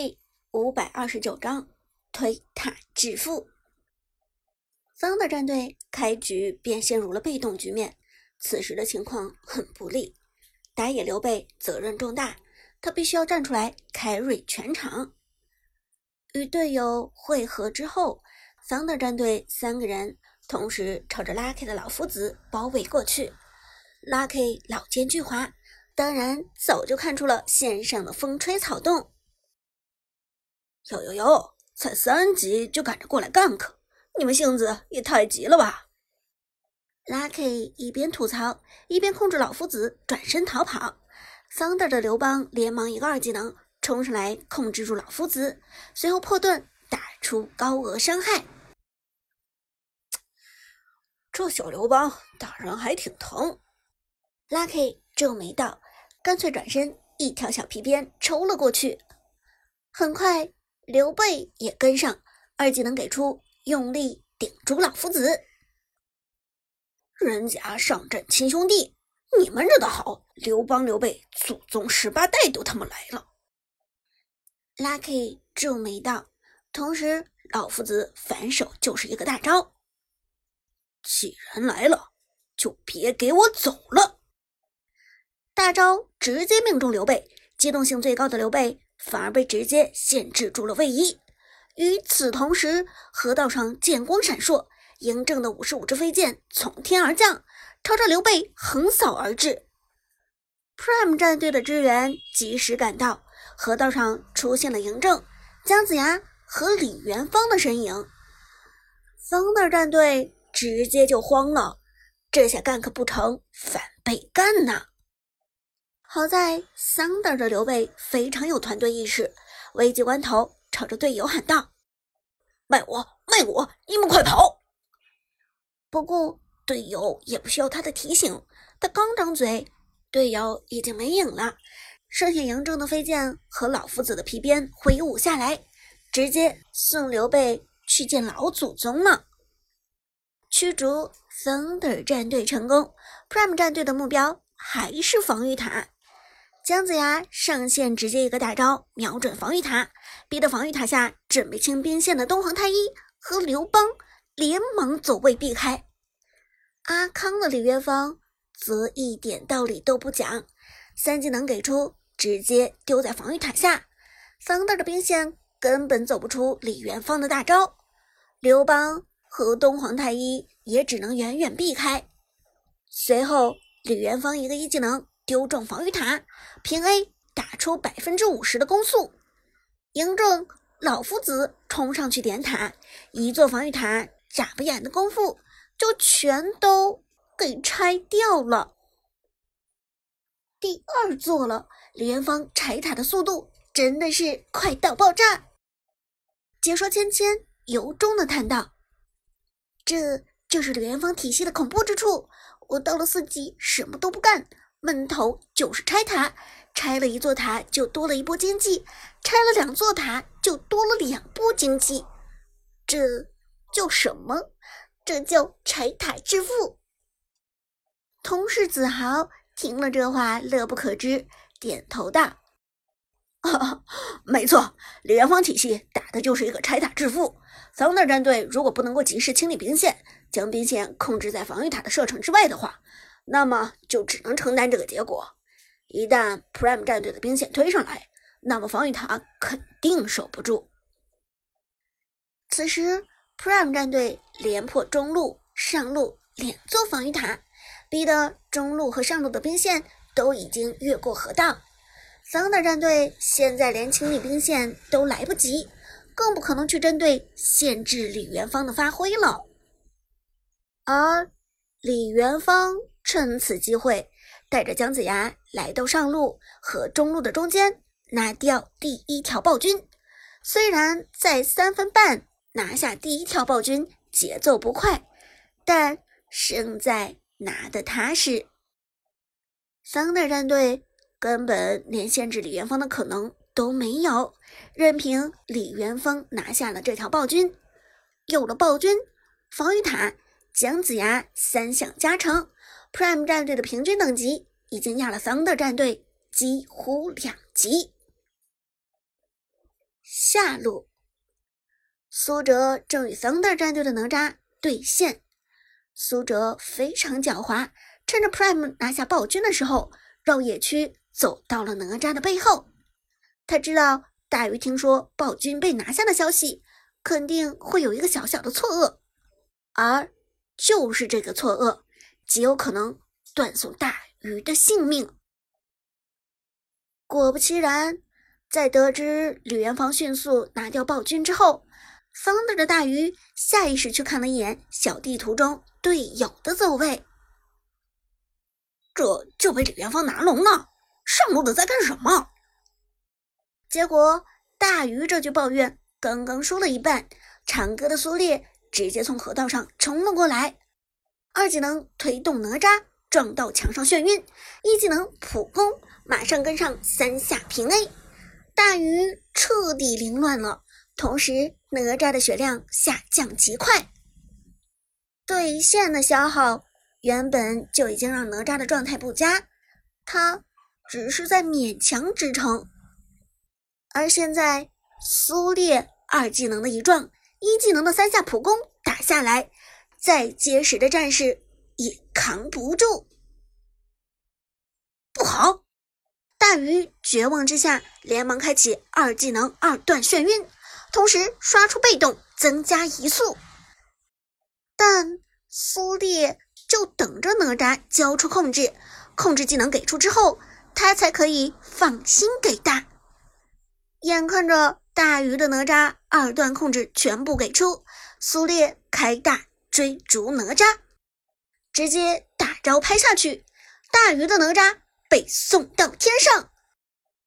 第五百二十九章推塔致富。方的战队开局便陷入了被动局面，此时的情况很不利。打野刘备责任重大，他必须要站出来开瑞全场。与队友会合之后，桑德战队三个人同时朝着 Lucky 的老夫子包围过去。Lucky 老奸巨猾，当然早就看出了线上的风吹草动。哟哟哟！才三级就赶着过来 gank，你们性子也太急了吧！Lucky 一边吐槽，一边控制老夫子转身逃跑。Thunder 的刘邦连忙一个二技能冲上来控制住老夫子，随后破盾打出高额伤害。这小刘邦打人还挺疼。Lucky 皱眉道，干脆转身一条小皮鞭抽了过去。很快。刘备也跟上，二技能给出，用力顶住老夫子。人家上阵亲兄弟，你们惹的好，刘邦、刘备祖宗十八代都他妈来了。Lucky 皱眉道，同时老夫子反手就是一个大招。既然来了，就别给我走了。大招直接命中刘备，机动性最高的刘备。反而被直接限制住了位移。与此同时，河道上剑光闪烁，嬴政的五十五支飞剑从天而降，朝着刘备横扫而至。Prime 战队的支援及时赶到，河道上出现了嬴政、姜子牙和李元芳的身影。方的战队直接就慌了，这下干可不成，反被干呐！好在 Thunder 的刘备非常有团队意识，危急关头朝着队友喊道：“卖我，卖我！你们快跑！”不过队友也不需要他的提醒，他刚张嘴，队友已经没影了，剩下嬴政的飞剑和老夫子的皮鞭挥舞下来，直接送刘备去见老祖宗了。驱逐 Thunder 战队成功，Prime 战队的目标还是防御塔。姜子牙上线，直接一个大招瞄准防御塔，逼得防御塔下准备清兵线的东皇太一和刘邦连忙走位避开。阿康的李元芳则一点道理都不讲，三技能给出，直接丢在防御塔下，桑德的兵线根本走不出李元芳的大招。刘邦和东皇太一也只能远远避开。随后，李元芳一个一技能。丢中防御塔，平 A 打出百分之五十的攻速。嬴政老夫子冲上去点塔，一座防御塔，眨巴眼的功夫就全都给拆掉了。第二座了，李元芳拆塔的速度真的是快到爆炸。解说芊芊由衷的叹道：“这就是李元芳体系的恐怖之处。我到了四级，什么都不干。”闷头就是拆塔，拆了一座塔就多了一波经济，拆了两座塔就多了两波经济，这叫什么？这叫拆塔致富。同事子豪听了这话乐不可支，点头道：“没错，李元芳体系打的就是一个拆塔致富。桑德战队如果不能够及时清理兵线，将兵线控制在防御塔的射程之外的话。”那么就只能承担这个结果。一旦 Prime 战队的兵线推上来，那么防御塔肯定守不住。此时 Prime 战队连破中路、上路两座防御塔，逼得中路和上路的兵线都已经越过河道。Thunder 战队现在连清理兵线都来不及，更不可能去针对限制李元芳的发挥了。而李元芳。趁此机会，带着姜子牙来到上路和中路的中间，拿掉第一条暴君。虽然在三分半拿下第一条暴君节奏不快，但胜在拿得踏实。桑德战队根本连限制李元芳的可能都没有，任凭李元芳拿下了这条暴君。有了暴君，防御塔、姜子牙三项加成。Prime 战队的平均等级已经压了 Thunder 战队几乎两级。下路。苏哲正与 Thunder 战队的哪吒对线，苏哲非常狡猾，趁着 Prime 拿下暴君的时候，绕野区走到了哪吒的背后。他知道大鱼听说暴君被拿下的消息，肯定会有一个小小的错愕，而就是这个错愕，极有可能断送大鱼的性命。果不其然，在得知李元芳迅速拿掉暴君之后，Thunder 的大鱼下意识去看了一眼小地图中队友的走位，这就被李元芳拿龙了。上路的在干什么？结果大鱼这句抱怨刚刚说了一半，长歌的苏烈直接从河道上冲了过来，二技能推动哪吒撞到墙上眩晕，一技能普攻。马上跟上三下平 A，大鱼彻底凌乱了。同时，哪吒的血量下降极快，对线的消耗原本就已经让哪吒的状态不佳，他只是在勉强支撑。而现在，苏烈二技能的一撞，一技能的三下普攻打下来，再结实的战士也扛不住。不好！大鱼绝望之下，连忙开启二技能二段眩晕，同时刷出被动增加移速。但苏烈就等着哪吒交出控制，控制技能给出之后，他才可以放心给大。眼看着大鱼的哪吒二段控制全部给出，苏烈开大追逐哪吒，直接大招拍下去，大鱼的哪吒。被送到天上，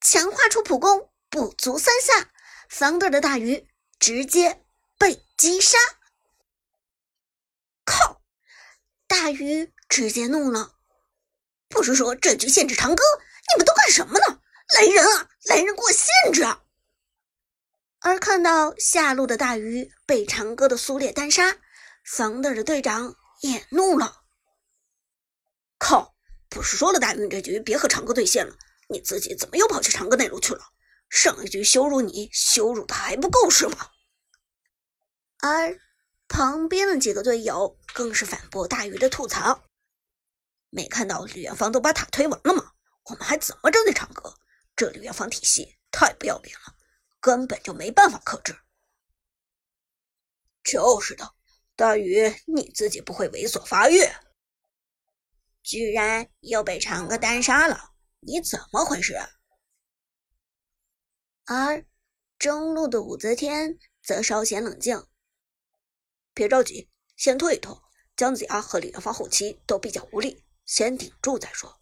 强化出普攻不足三下方队的大鱼直接被击杀。靠！大鱼直接怒了，不是说这局限制长歌，你们都干什么呢？来人啊！来人给我限制啊！而看到下路的大鱼被长歌的苏烈单杀桑德尔的队长也怒了，靠！不是说了，大运这局别和长歌对线了，你自己怎么又跑去长歌那路去了？上一局羞辱你，羞辱的还不够是吗？而旁边的几个队友更是反驳大鱼的吐槽：没看到李元芳都把塔推完了吗？我们还怎么针对长歌？这李元芳体系太不要脸了，根本就没办法克制。就是的，大鱼你自己不会猥琐发育？居然又被长歌单杀了，你怎么回事？而中路的武则天则稍显冷静，别着急，先退一退。姜子牙和李元芳后期都比较无力，先顶住再说。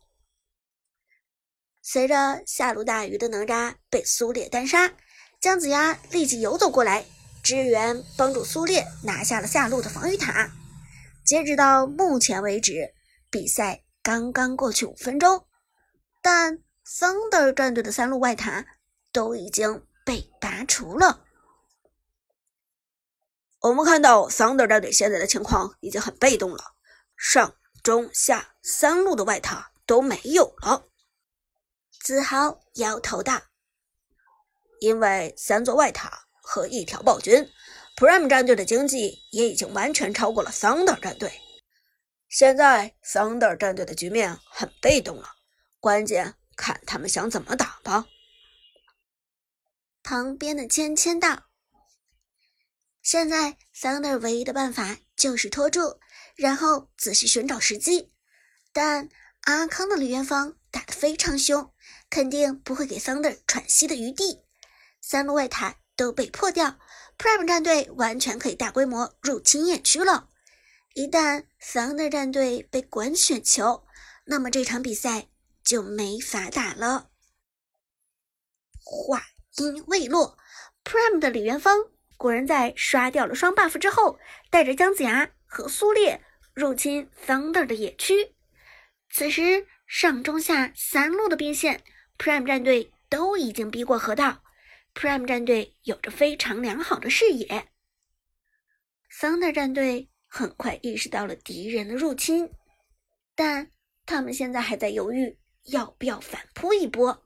随着下路大鱼的哪吒被苏烈单杀，姜子牙立即游走过来支援，帮助苏烈拿下了下路的防御塔。截止到目前为止。比赛刚刚过去五分钟，但 Thunder 战队的三路外塔都已经被拔除了。我们看到 Thunder 战队现在的情况已经很被动了，上中下三路的外塔都没有了。子豪摇头道：“因为三座外塔和一条暴君，Prime 战队的经济也已经完全超过了 Thunder 战队。”现在 Thunder 战队的局面很被动了，关键看他们想怎么打吧。旁边的芊芊道：“现在 Thunder 唯一的办法就是拖住，然后仔细寻找时机。但阿康的李元芳打得非常凶，肯定不会给 Thunder 喘息的余地。三路外塔都被破掉，Prime 战队完全可以大规模入侵野区了。”一旦 Thunder 战队被滚雪球，那么这场比赛就没法打了。话音未落，Prime 的李元芳果然在刷掉了双 buff 之后，带着姜子牙和苏烈入侵 Thunder 的野区。此时上中下三路的兵线，Prime 战队都已经逼过河道，Prime 战队有着非常良好的视野。Thunder 战队。很快意识到了敌人的入侵，但他们现在还在犹豫要不要反扑一波。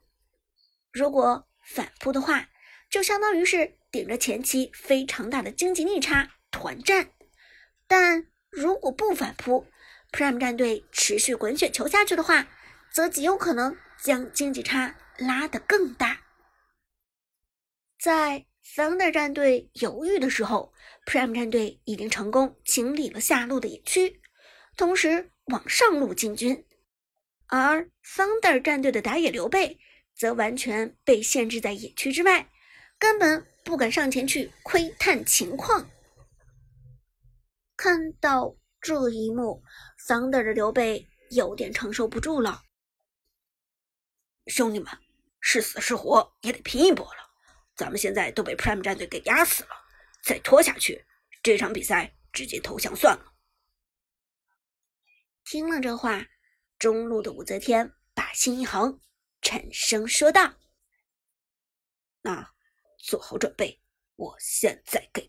如果反扑的话，就相当于是顶着前期非常大的经济逆差团战。但如果不反扑，Prime 战队持续滚雪球下去的话，则极有可能将经济差拉得更大。在 Thunder 战队犹豫的时候，Prime 战队已经成功清理了下路的野区，同时往上路进军。而 Thunder 战队的打野刘备则完全被限制在野区之外，根本不敢上前去窥探情况。看到这一幕，Thunder 的刘备有点承受不住了。兄弟们，是死是活也得拼一波了。咱们现在都被 Prime 战队给压死了，再拖下去，这场比赛直接投降算了。听了这话，中路的武则天把心一横，沉声说道：“那做好准备，我现在给